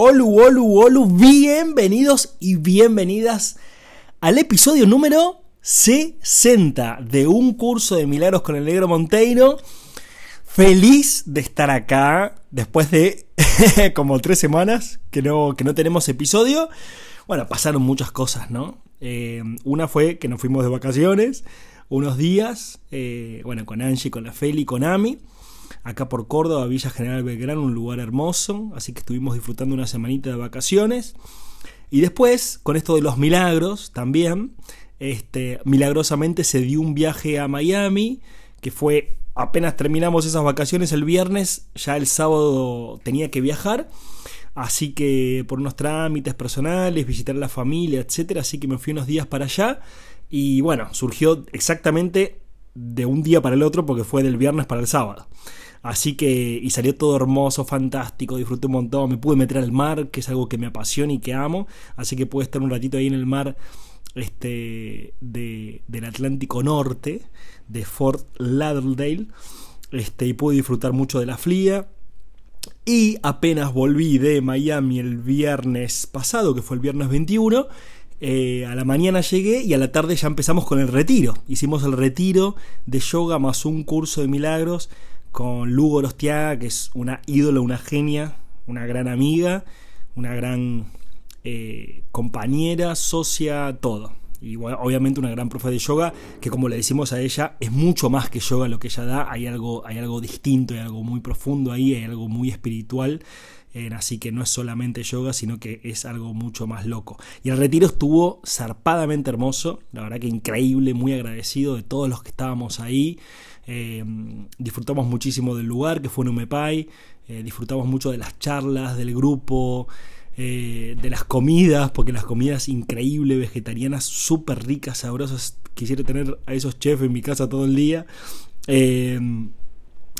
Olu, olu, olu, bienvenidos y bienvenidas al episodio número 60 de un curso de milagros con el negro Monteiro. Feliz de estar acá después de como tres semanas que no, que no tenemos episodio. Bueno, pasaron muchas cosas, ¿no? Eh, una fue que nos fuimos de vacaciones unos días, eh, bueno, con Angie, con la Feli, con Ami acá por Córdoba, Villa General Belgrano, un lugar hermoso, así que estuvimos disfrutando una semanita de vacaciones. Y después, con esto de los milagros también, este, milagrosamente se dio un viaje a Miami, que fue apenas terminamos esas vacaciones el viernes, ya el sábado tenía que viajar. Así que por unos trámites personales, visitar a la familia, etcétera, así que me fui unos días para allá y bueno, surgió exactamente de un día para el otro porque fue del viernes para el sábado. Así que, y salió todo hermoso, fantástico, disfruté un montón, me pude meter al mar, que es algo que me apasiona y que amo, así que pude estar un ratito ahí en el mar este, de, del Atlántico Norte, de Fort Lauderdale, este, y pude disfrutar mucho de la fría. Y apenas volví de Miami el viernes pasado, que fue el viernes 21, eh, a la mañana llegué y a la tarde ya empezamos con el retiro. Hicimos el retiro de yoga más un curso de milagros con Lugo Rostiaga, que es una ídola, una genia, una gran amiga, una gran eh, compañera, socia, todo. Y obviamente una gran profe de yoga, que como le decimos a ella, es mucho más que yoga lo que ella da, hay algo, hay algo distinto, hay algo muy profundo ahí, hay algo muy espiritual. Así que no es solamente yoga, sino que es algo mucho más loco. Y el retiro estuvo zarpadamente hermoso, la verdad que increíble, muy agradecido de todos los que estábamos ahí. Eh, disfrutamos muchísimo del lugar que fue en eh, disfrutamos mucho de las charlas, del grupo, eh, de las comidas, porque las comidas increíbles, vegetarianas, súper ricas, sabrosas. Quisiera tener a esos chefs en mi casa todo el día.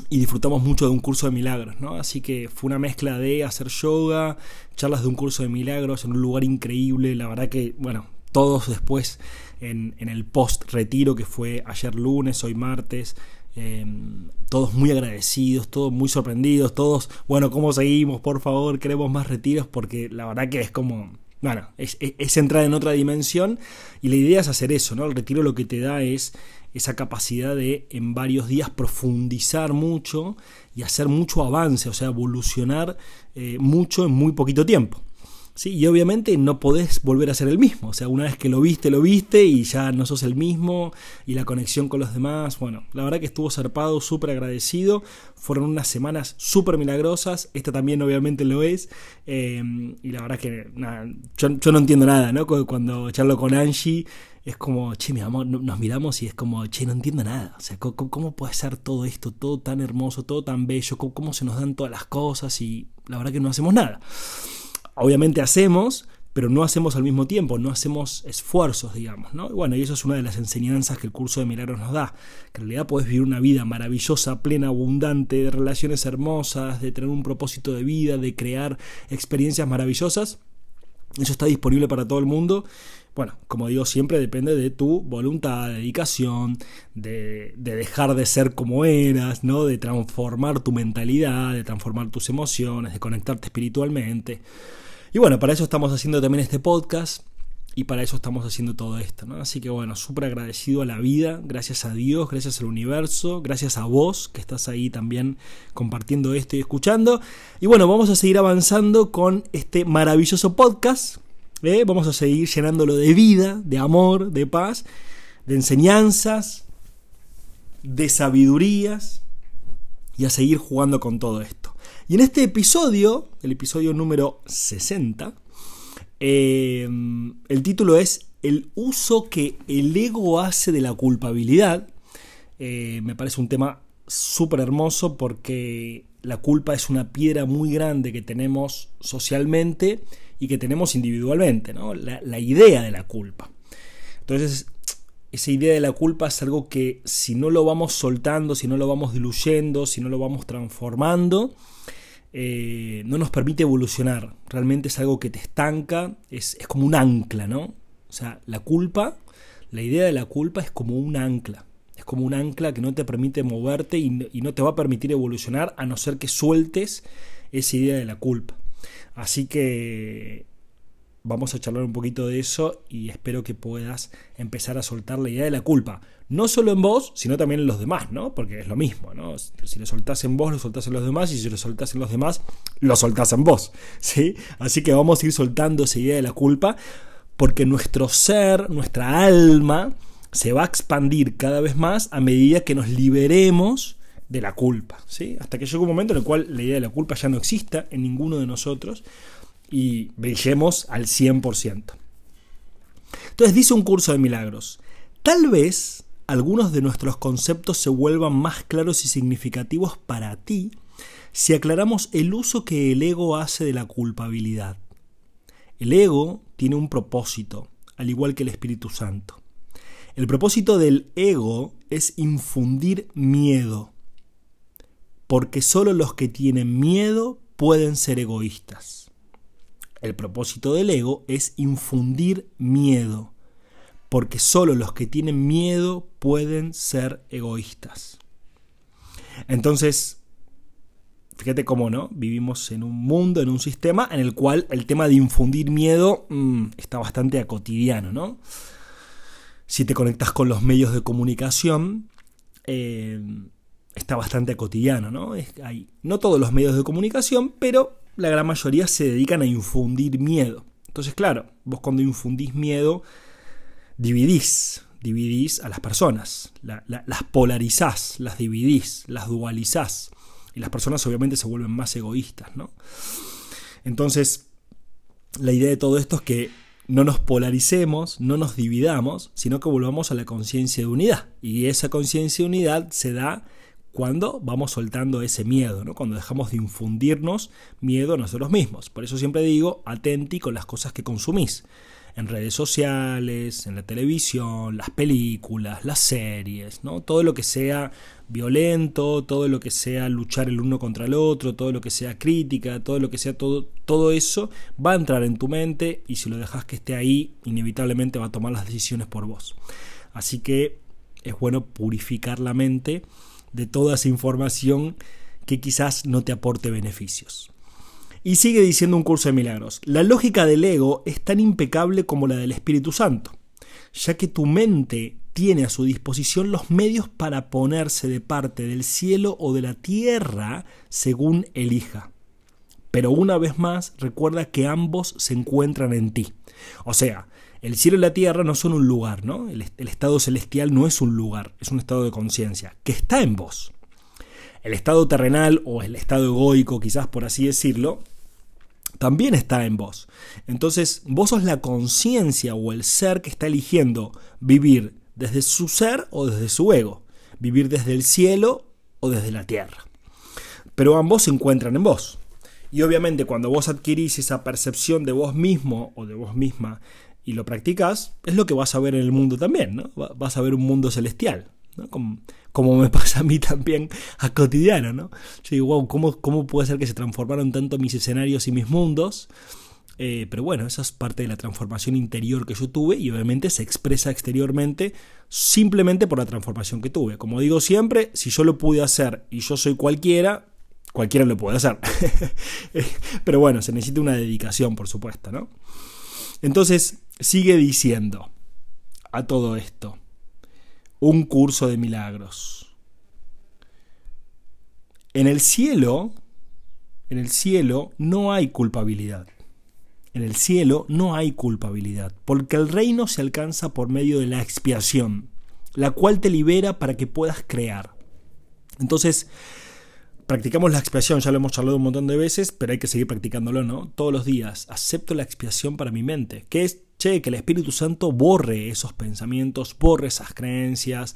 Y disfrutamos mucho de un curso de milagros, ¿no? Así que fue una mezcla de hacer yoga, charlas de un curso de milagros en un lugar increíble. La verdad que, bueno, todos después en, en el post retiro que fue ayer lunes, hoy martes, Em, todos muy agradecidos, todos muy sorprendidos, todos, bueno, ¿cómo seguimos? Por favor, queremos más retiros porque la verdad que es como, bueno, es, entrar en otra dimensión y la idea es hacer eso, ¿no? El retiro lo que te da es esa capacidad de en varios días profundizar mucho y hacer mucho avance, o sea, evolucionar eh, mucho en muy poquito tiempo. Sí, y obviamente no podés volver a ser el mismo. O sea, una vez que lo viste, lo viste y ya no sos el mismo. Y la conexión con los demás. Bueno, la verdad que estuvo zarpado, súper agradecido. Fueron unas semanas súper milagrosas. Esta también obviamente lo es. Eh, y la verdad que yo, no entiendo nada, ¿no? Cuando charlo con Angie es como, che, mi amor, nos miramos y es como, che, no entiendo nada. O sea, ¿cómo, puede ser todo esto, todo tan hermoso, todo tan bello? cómo se nos dan todas las cosas? Y la verdad que no hacemos nada obviamente hacemos, pero no hacemos al mismo tiempo, no hacemos esfuerzos, digamos, ¿no? bueno, y eso es una de las enseñanzas que el curso de milagros nos da, que en realidad puedes vivir una vida maravillosa, plena, abundante, de relaciones hermosas, de tener un propósito de vida, de crear experiencias maravillosas. Eso está disponible para todo el mundo. Bueno, como digo, siempre depende de tu voluntad, dedicación, de, de, dejar de ser como eras, ¿no? De transformar tu mentalidad, de transformar tus emociones, de conectarte espiritualmente. Y bueno, para eso estamos haciendo también este podcast y para eso estamos haciendo todo esto, ¿no? Así que bueno, súper agradecido a la vida, gracias a Dios, gracias al universo, gracias a vos que estás ahí también compartiendo esto y escuchando. Y bueno, vamos a seguir avanzando con este maravilloso podcast. ¿eh? Vamos a seguir llenándolo de vida, de amor, de paz, de enseñanzas, de sabidurías y a seguir jugando con todo esto. Y en este episodio, el episodio número 60, eh, el título es El uso que el ego hace de la culpabilidad. Eh, me parece un tema súper hermoso porque la culpa es una piedra muy grande que tenemos socialmente y que tenemos individualmente, ¿no? la, la idea de la culpa. Entonces, esa idea de la culpa es algo que si no lo vamos soltando, si no lo vamos diluyendo, si no lo vamos transformando, eh, no nos permite evolucionar. Realmente es algo que te estanca, es, es, como un ancla, ¿no? O sea, la culpa, la idea de la culpa es como un ancla. Es como un ancla que no te permite moverte y, y no te va a permitir evolucionar a no ser que sueltes esa idea de la culpa. Así que vamos a charlar un poquito de eso y espero que puedas empezar a soltar la idea de la culpa. No solo en vos, sino también en los demás, ¿no? Porque es lo mismo, ¿no? Si lo soltás en vos, lo soltás en los demás, y si lo soltás en los demás, lo soltás en vos, ¿sí? Así que vamos a ir soltando esa idea de la culpa, porque nuestro ser, nuestra alma, se va a expandir cada vez más a medida que nos liberemos de la culpa, ¿sí? Hasta que llegue un momento en el cual la idea de la culpa ya no exista en ninguno de nosotros, y brillemos al 100%. Entonces dice un curso de milagros, tal vez algunos de nuestros conceptos se vuelvan más claros y significativos para ti si aclaramos el uso que el ego hace de la culpabilidad. El ego tiene un propósito, al igual que el Espíritu Santo. El propósito del ego es infundir miedo, porque solo los que tienen miedo pueden ser egoístas. El propósito del ego es infundir miedo, porque solo los que tienen miedo pueden ser egoístas. Entonces, fíjate cómo no, vivimos en un mundo, en un sistema en el cual el tema de infundir miedo mmm, está bastante a cotidiano, ¿no? Si te conectas con los medios de comunicación, eh, está bastante a cotidiano, ¿no? Hay, no todos los medios de comunicación, pero la gran mayoría se dedican a infundir miedo. Entonces, claro, vos cuando infundís miedo, dividís, dividís a las personas, las polarizás, las dividís, las dualizás. Y las personas obviamente se vuelven más egoístas, ¿no? Entonces, la idea de todo esto es que no nos polaricemos, no nos dividamos, sino que volvamos a la conciencia de unidad. Y esa conciencia de unidad se da cuando vamos soltando ese miedo, ¿no? cuando dejamos de infundirnos miedo a nosotros mismos. Por eso siempre digo, atenti con las cosas que consumís. En redes sociales, en la televisión, las películas, las series, ¿no? Todo lo que sea violento, todo lo que sea luchar el uno contra el otro, todo lo que sea crítica, todo lo que sea todo, todo eso va a entrar en tu mente y si lo dejas que esté ahí, inevitablemente va a tomar las decisiones por vos. Así que es bueno purificar la mente de toda esa información que quizás no te aporte beneficios. Y sigue diciendo un curso de milagros, la lógica del ego es tan impecable como la del Espíritu Santo, ya que tu mente tiene a su disposición los medios para ponerse de parte del cielo o de la tierra según elija. Pero una vez más, recuerda que ambos se encuentran en ti. O sea, el cielo y la tierra no son un lugar, ¿no? El, estado celestial no es un lugar, es un estado de conciencia, que está en vos. El estado terrenal o el estado egoico, quizás por así decirlo, también está en vos. Entonces, vos sos la conciencia o el ser que está eligiendo vivir desde su ser o desde su ego, vivir desde el cielo o desde la tierra. Pero ambos se encuentran en vos. Y obviamente cuando vos adquirís esa percepción de vos mismo o de vos misma y lo practicas, es lo que vas a ver en el mundo también, ¿no? Vas a ver un mundo celestial, ¿no? Como, como me pasa a mí también a cotidiano, ¿no? Yo digo, wow, ¿cómo, ¿cómo puede ser que se transformaron tanto mis escenarios y mis mundos? Eh, pero bueno, esa es parte de la transformación interior que yo tuve y obviamente se expresa exteriormente simplemente por la transformación que tuve. Como digo siempre, si yo lo pude hacer y yo soy cualquiera, cualquiera lo puede hacer. pero bueno, se necesita una dedicación, por supuesto, ¿no? Entonces, sigue diciendo a todo esto, un curso de milagros. En el cielo, en el cielo no hay culpabilidad. En el cielo no hay culpabilidad, porque el reino se alcanza por medio de la expiación, la cual te libera para que puedas crear. Entonces, practicamos la expiación, ya lo hemos charlado un montón de veces, pero hay que seguir practicándolo, ¿no? Todos los días. Acepto la expiación para mi mente, que es, che, que el Espíritu Santo borre esos pensamientos, borre esas creencias,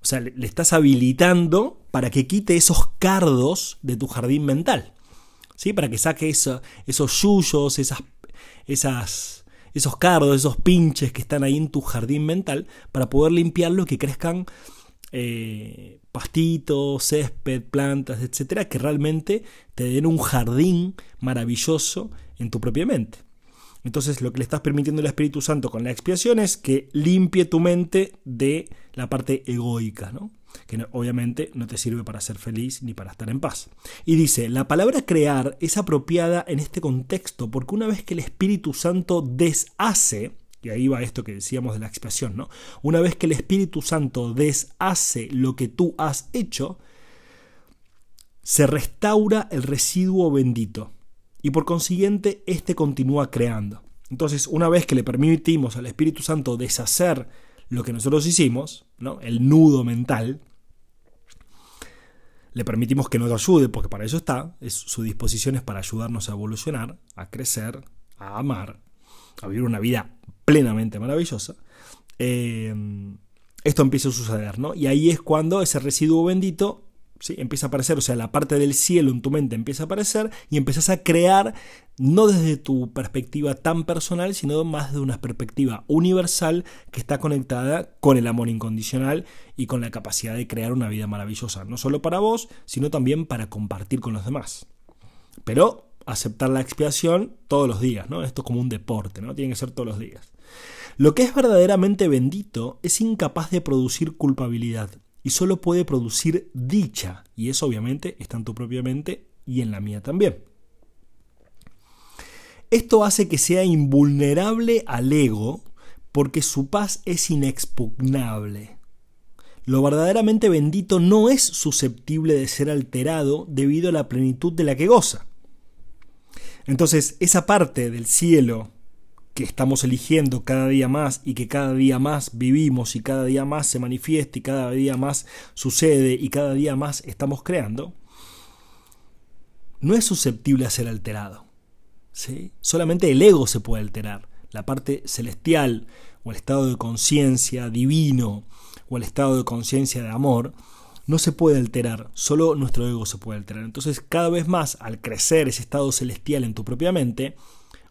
O sea, le, estás habilitando para que quite esos cardos de tu jardín mental. ¿Sí? Para que saque esos yuyos, esas, esas, esos cardos, esos pinches que están ahí en tu jardín mental, para poder limpiarlo y que crezcan eh, pastitos, césped, plantas, etcétera, que realmente te den un jardín maravilloso en tu propia mente. Entonces lo que le estás permitiendo al Espíritu Santo con la expiación es que limpie tu mente de la parte egoica, ¿no? que obviamente no te sirve para ser feliz ni para estar en paz. Y dice, la palabra crear es apropiada en este contexto porque una vez que el Espíritu Santo deshace, y ahí va esto que decíamos de la expiación, ¿no? Una vez que el Espíritu Santo deshace lo que tú has hecho, se restaura el residuo bendito y por consiguiente éste continúa creando. Entonces, una vez que le permitimos al Espíritu Santo deshacer lo que nosotros hicimos, ¿no? el nudo mental, le permitimos que nos ayude, porque para eso está, es, su disposición es para ayudarnos a evolucionar, a crecer, a amar, a vivir una vida plenamente maravillosa. Eh, esto empieza a suceder, ¿no? Y ahí es cuando ese residuo bendito empieza a aparecer, o sea, la parte del cielo en tu mente empieza a aparecer y empiezas a crear no desde tu perspectiva tan personal, sino más de una perspectiva universal que está conectada con el amor incondicional y con la capacidad de crear una vida maravillosa, no solo para vos, sino también para compartir con los demás. Pero aceptar la expiación todos los días, ¿no? Esto es como un deporte, ¿no? Tiene que ser todos los días. Lo que es verdaderamente bendito es incapaz de producir culpabilidad y solo puede producir dicha, y eso obviamente está en tu propia mente y en la mía también. Esto hace que sea invulnerable al ego porque su paz es inexpugnable. Lo verdaderamente bendito no es susceptible de ser alterado debido a la plenitud de la que goza. Entonces, esa parte del cielo que estamos eligiendo cada día más y que cada día más vivimos y cada día más se manifiesta y cada día más sucede y cada día más estamos creando, no es susceptible a ser alterado. ¿sí? Solamente el ego se puede alterar. La parte celestial o el estado de conciencia divino o el estado de conciencia de amor no se puede alterar, solo nuestro ego se puede alterar. Entonces cada vez más al crecer ese estado celestial en tu propia mente,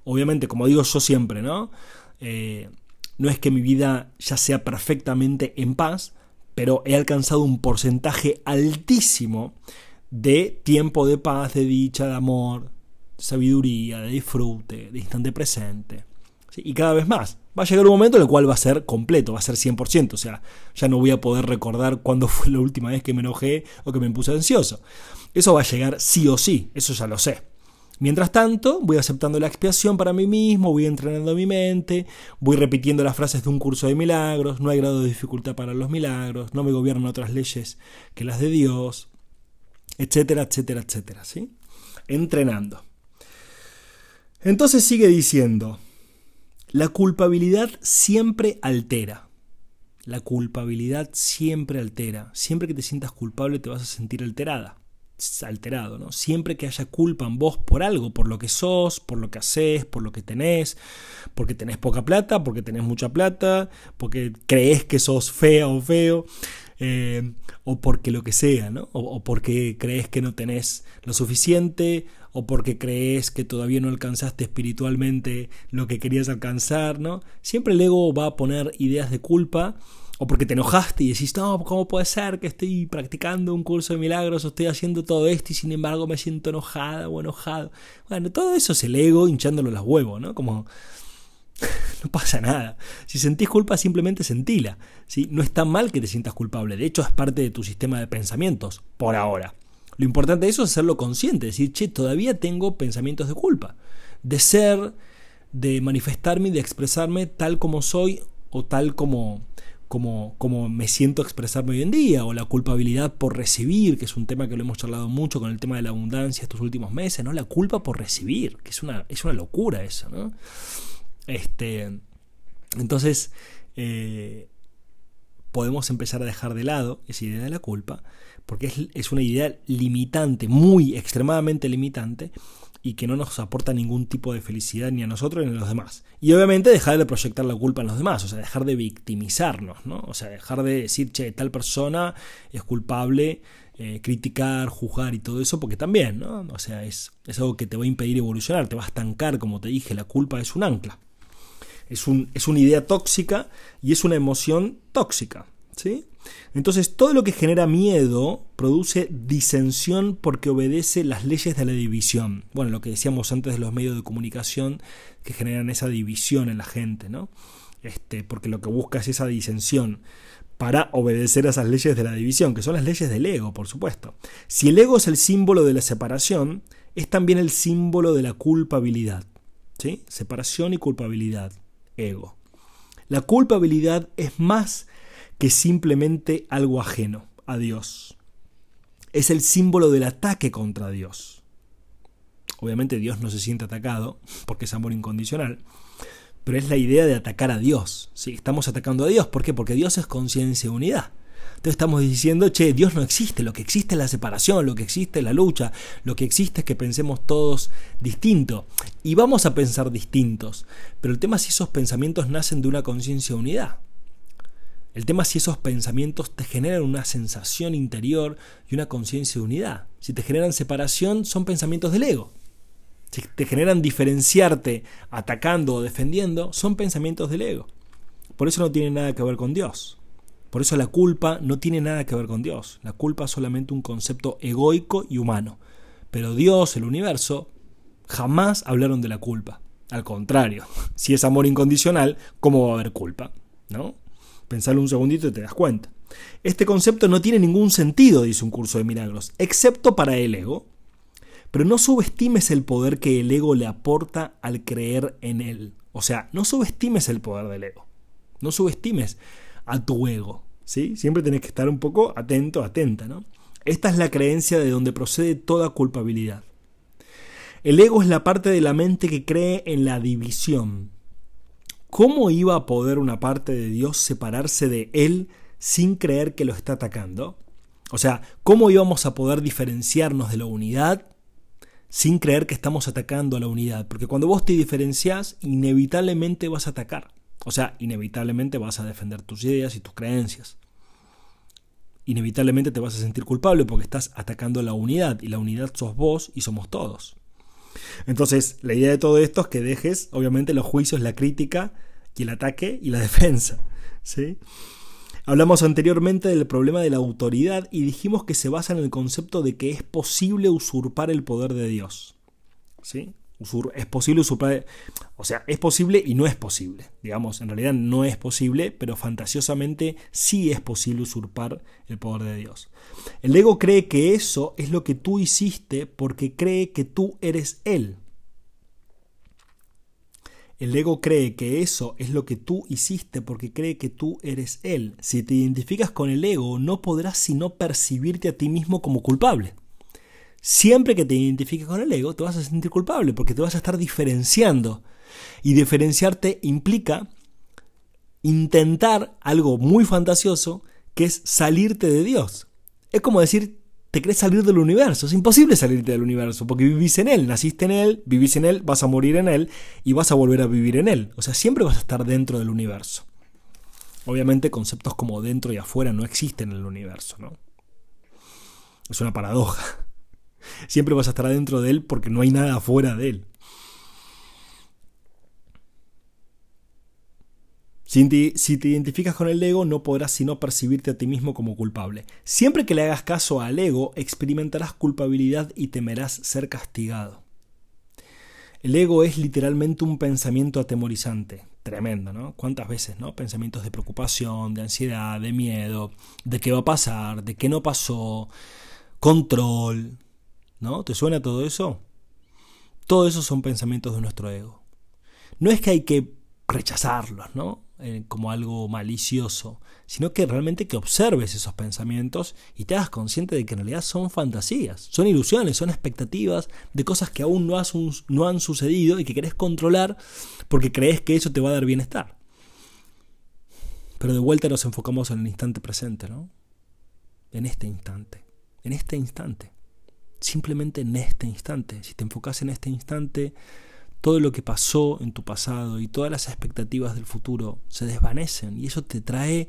obviamente, como digo yo siempre, ¿no? Eh, no es que mi vida ya sea perfectamente en paz, pero he alcanzado un porcentaje altísimo de tiempo de paz, de dicha, de amor, de sabiduría, de disfrute, de instante presente. Y cada vez más. Va a llegar un momento en el cual va a ser completo, va a ser 100%. O sea, ya no voy a poder recordar cuándo fue la última vez que me enojé o que me puse ansioso. Eso va a llegar sí o sí, eso ya lo sé. Mientras tanto, voy aceptando la expiación para mí mismo, voy entrenando mi mente, voy repitiendo las frases de un curso de milagros, no hay grado de dificultad para los milagros, no me gobiernan otras leyes que las de Dios, etcétera, etcétera, etcétera, ¿sí? Entrenando. Entonces sigue diciendo, la culpabilidad siempre altera. La culpabilidad siempre altera. Siempre que te sientas culpable te vas a sentir alterada alterado, ¿no? Siempre que haya culpa en vos por algo, por lo que sos, por lo que haces, por lo que tenés, porque tenés poca plata, porque tenés mucha plata, porque crees que sos fea o feo, eh, o porque lo que sea, ¿no? O, porque crees que no tenés lo suficiente, o porque crees que todavía no alcanzaste espiritualmente lo que querías alcanzar, ¿no? Siempre el ego va a poner ideas de culpa o porque te enojaste y decís, no, ¿cómo puede ser que estoy practicando un curso de milagros o estoy haciendo todo esto y sin embargo me siento enojada o enojado? Bueno, todo eso es el ego hinchándolo los huevos, ¿no? Como no pasa nada. Si sentís culpa, simplemente sentila. ¿sí? No está mal que te sientas culpable. De hecho, es parte de tu sistema de pensamientos, por ahora. Lo importante de eso es hacerlo consciente, decir, che, todavía tengo pensamientos de culpa. De ser, de manifestarme y de expresarme tal como soy o tal como como, me siento expresarme hoy en día, o la culpabilidad por recibir, que es un tema que lo hemos charlado mucho con el tema de la abundancia estos últimos meses, ¿no? La culpa por recibir, que es una, es una locura eso, ¿no? Este, entonces, eh, podemos empezar a dejar de lado esa idea de la culpa, porque es, es una idea limitante, muy extremadamente limitante, y que no nos aporta ningún tipo de felicidad ni a nosotros ni a los demás. Y obviamente dejar de proyectar la culpa en los demás, o sea, dejar de victimizarnos, ¿no? O sea, dejar de decir, che, tal persona es culpable, eh, criticar, juzgar y todo eso, porque también, ¿no? O sea, es, es algo que te va a impedir evolucionar, te va a estancar, como te dije, la culpa es un ancla. Es, un, es una idea tóxica y es una emoción tóxica, Entonces, todo lo que genera miedo produce disensión porque obedece las leyes de la división. Bueno, lo que decíamos antes de los medios de comunicación que generan esa división en la gente, ¿no? Este, porque lo que busca es esa disensión para obedecer a esas leyes de la división, que son las leyes del ego, por supuesto. Si el ego es el símbolo de la separación, es también el símbolo de la culpabilidad. ¿sí? Separación y culpabilidad, ego. La culpabilidad es más que simplemente algo ajeno a Dios. Es el símbolo del ataque contra Dios. Obviamente Dios no se siente atacado porque es amor incondicional, pero es la idea de atacar a Dios. ¿sí? Estamos atacando a Dios, ¿por qué? Porque Dios es conciencia y unidad. Entonces estamos diciendo, che, Dios no existe, lo que existe es la separación, lo que existe es la lucha, lo que existe es que pensemos todos distinto. Y vamos a pensar distintos, pero el tema es si esos pensamientos nacen de una conciencia unidad. El tema es si esos pensamientos te generan una sensación interior y una conciencia de unidad. Si te generan separación, son pensamientos del ego. Si te generan diferenciarte atacando o defendiendo, son pensamientos del ego. Por eso no tiene nada que ver con Dios. Por eso la culpa no tiene nada que ver con Dios. La culpa es solamente un concepto egoico y humano. Pero Dios, el universo, jamás hablaron de la culpa. Al contrario, si es amor incondicional, ¿cómo va a haber culpa? ¿No? Pensarlo un segundito y te das cuenta. Este concepto no tiene ningún sentido, dice un curso de milagros, excepto para el ego. Pero no subestimes el poder que el ego le aporta al creer en él. O sea, no subestimes el poder del ego. No subestimes a tu ego. ¿sí? Siempre tenés que estar un poco atento, atenta. ¿no? Esta es la creencia de donde procede toda culpabilidad. El ego es la parte de la mente que cree en la división, ¿Cómo iba a poder una parte de Dios separarse de Él sin creer que lo está atacando? O sea, ¿cómo íbamos a poder diferenciarnos de la unidad sin creer que estamos atacando a la unidad? Porque cuando vos te diferenciás, inevitablemente vas a atacar. O sea, inevitablemente vas a defender tus ideas y tus creencias. Inevitablemente te vas a sentir culpable porque estás atacando a la unidad y la unidad sos vos y somos todos. Entonces, la idea de todo esto es que dejes, obviamente, los juicios, la crítica y el ataque y la defensa. ¿sí? Hablamos anteriormente del problema de la autoridad y dijimos que se basa en el concepto de que es posible usurpar el poder de Dios. ¿sí? Es posible usurpar, o sea, es posible y no es posible. Digamos, en realidad no es posible, pero fantasiosamente sí es posible usurpar el poder de Dios. El ego cree que eso es lo que tú hiciste porque cree que tú eres Él. El ego cree que eso es lo que tú hiciste porque cree que tú eres Él. Si te identificas con el ego, no podrás sino percibirte a ti mismo como culpable. Siempre que te identifiques con el ego, te vas a sentir culpable porque te vas a estar diferenciando. Y diferenciarte implica intentar algo muy fantasioso que es salirte de Dios. Es como decir, te crees salir del universo. Es imposible salirte del universo porque vivís en él, naciste en él, vivís en él, vas a morir en él y vas a volver a vivir en él. O sea, siempre vas a estar dentro del universo. Obviamente conceptos como dentro y afuera no existen en el universo, ¿no? Es una paradoja. Siempre vas a estar adentro de él porque no hay nada afuera de él. Si te, identificas con el ego, no podrás sino percibirte a ti mismo como culpable. Siempre que le hagas caso al ego, experimentarás culpabilidad y temerás ser castigado. El ego es literalmente un pensamiento atemorizante. Tremendo, ¿no? ¿Cuántas veces, no? Pensamientos de preocupación, de ansiedad, de miedo, de qué va a pasar, de qué no pasó, control, ¿No? ¿Te suena todo eso? Todo eso son pensamientos de nuestro ego. No es que hay que rechazarlos, ¿no? Eh, como algo malicioso, sino que realmente que observes esos pensamientos y te hagas consciente de que en realidad son fantasías, son ilusiones, son expectativas de cosas que aún no, no han sucedido y que querés controlar porque crees que eso te va a dar bienestar. Pero de vuelta nos enfocamos en el instante presente, ¿no? En este instante, en este instante. Simplemente en este instante. Si te enfocas en este instante, todo lo que pasó en tu pasado y todas las expectativas del futuro se desvanecen y eso te trae,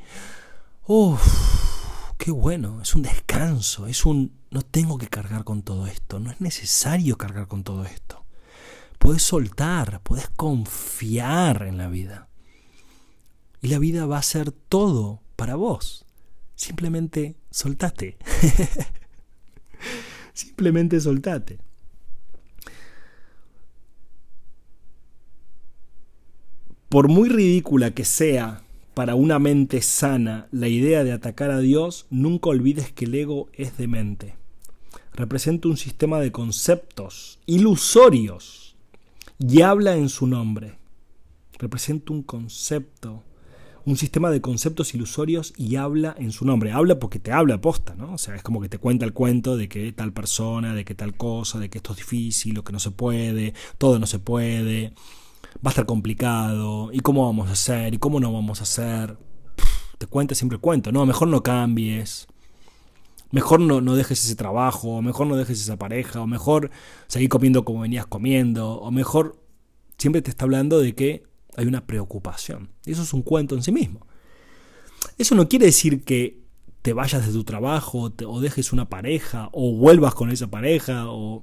uff, qué bueno, es un descanso, es un, no tengo que cargar con todo esto, no es necesario cargar con todo esto. Puedes soltar, puedes confiar en la vida. Y la vida va a ser todo para vos. Simplemente soltate. Simplemente soltate. Por muy ridícula que sea para una mente sana la idea de atacar a Dios, nunca olvides que el ego es demente. Representa un sistema de conceptos ilusorios y habla en su nombre. Representa un concepto un sistema de conceptos ilusorios y habla en su nombre. Habla porque te habla posta, ¿no? O sea, es como que te cuenta el cuento de que tal persona, de que tal cosa, de que esto es difícil, lo que no se puede, todo no se puede, va a estar complicado, y cómo vamos a hacer, y cómo no vamos a hacer. te cuenta siempre el cuento, ¿no? Mejor no cambies. Mejor no, no dejes ese trabajo, o mejor no dejes esa pareja, o mejor seguir comiendo como venías comiendo, o mejor siempre te está hablando de que hay una preocupación. Eso es un cuento en sí mismo. Eso no quiere decir que te vayas de tu trabajo o dejes una pareja o vuelvas con esa pareja o,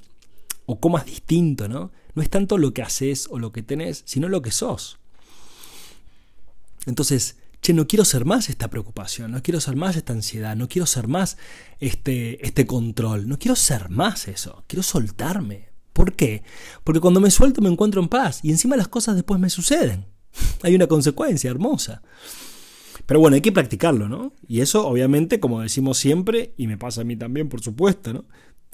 o comas distinto, ¿no? No es tanto lo que haces o lo que tenés, sino lo que sos. Entonces, che, no quiero ser más esta preocupación, no quiero ser más esta ansiedad, no quiero ser más este, este control, no quiero ser más eso, quiero soltarme, ¿Por qué? Porque cuando me suelto me encuentro en paz y encima las cosas después me suceden. Hay una consecuencia hermosa. Pero bueno, hay que practicarlo, ¿no? Y eso, obviamente, como decimos siempre, y me pasa a mí también, por supuesto, ¿no?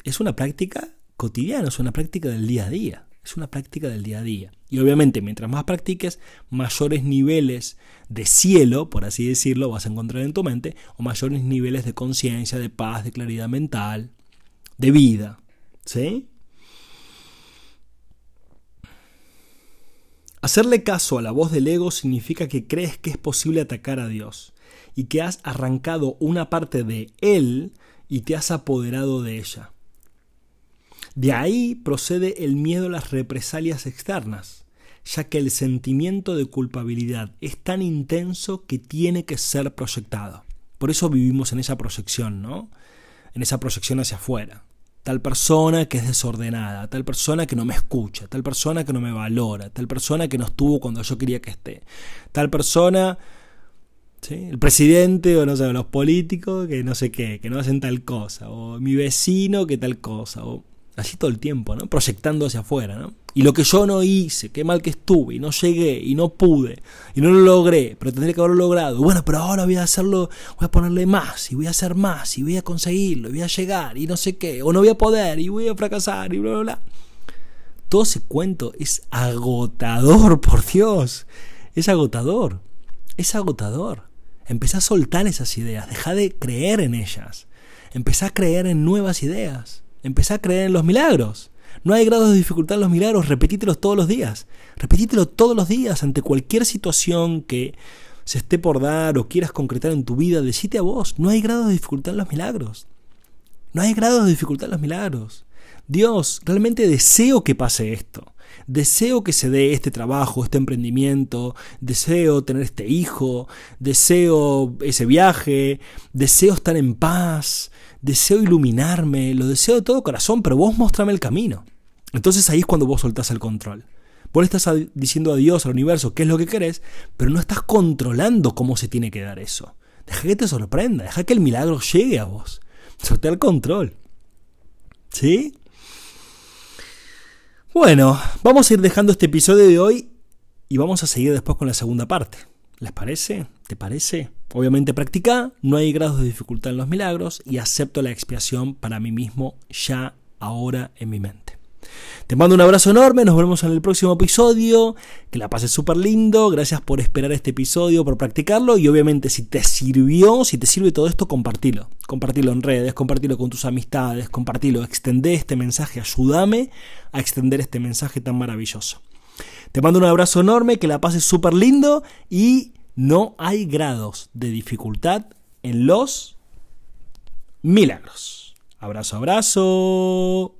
Es una práctica cotidiana, es una práctica del día a día. Es una práctica del día a día. Y obviamente, mientras más practiques, mayores niveles de cielo, por así decirlo, vas a encontrar en tu mente, o mayores niveles de conciencia, de paz, de claridad mental, de vida. ¿Sí? Hacerle caso a la voz del ego significa que crees que es posible atacar a Dios y que has arrancado una parte de Él y te has apoderado de ella. De ahí procede el miedo a las represalias externas, ya que el sentimiento de culpabilidad es tan intenso que tiene que ser proyectado. Por eso vivimos en esa proyección, ¿no? En esa proyección hacia afuera tal persona que es desordenada, tal persona que no me escucha, tal persona que no me valora, tal persona que no estuvo cuando yo quería que esté, tal persona, el presidente o no sé, los políticos que no sé qué, que no hacen tal cosa, o mi vecino que tal cosa, o así todo el tiempo, ¿no? Proyectando hacia afuera, ¿no? Y lo que yo no hice, qué mal que estuve, y no llegué, y no pude, y no lo logré, pero tendría que haberlo logrado. Bueno, pero ahora voy a hacerlo, voy a ponerle más, y voy a hacer más, y voy a conseguirlo, y voy a llegar, y no sé qué, o no voy a poder, y voy a fracasar, y bla, bla, bla. Todo ese cuento es agotador, por Dios. Es agotador. Es agotador. Empezá a soltar esas ideas, deja de creer en ellas. Empezá a creer en nuevas ideas. Empezá a creer en los milagros. No hay grados de dificultad en los milagros, repetítelos todos los días. Repetítelo todos los días ante cualquier situación que se esté por dar o quieras concretar en tu vida. Decite a vos, no hay grados de dificultad en los milagros. No hay grados de dificultad en los milagros. Dios, realmente deseo que pase esto. Deseo que se dé este trabajo, este emprendimiento, deseo tener este hijo, deseo ese viaje, deseo estar en paz, deseo iluminarme, lo deseo de todo corazón, pero vos mostrame el camino. Entonces ahí es cuando vos soltás el control. Vos le estás diciendo a Dios, al universo, qué es lo que querés, pero no estás controlando cómo se tiene que dar eso. Deja que te sorprenda, deja que el milagro llegue a vos. Solté el control. ¿Sí? Bueno, vamos a ir dejando este episodio de hoy y vamos a seguir después con la segunda parte. ¿Les parece? ¿Te parece? Obviamente practica, no hay grados de dificultad en los milagros y acepto la expiación para mí mismo ya ahora en mi mente. Te mando un abrazo enorme, nos vemos en el próximo episodio, que la pases súper lindo, gracias por esperar este episodio, por practicarlo y obviamente si te sirvió, si te sirve todo esto, compartilo. Compartilo en redes, compartilo con tus amistades, compartilo, extendé este mensaje, ayúdame a extender este mensaje tan maravilloso. Te mando un abrazo enorme, que la pases súper lindo y no hay grados de dificultad en los milagros. Abrazo, abrazo.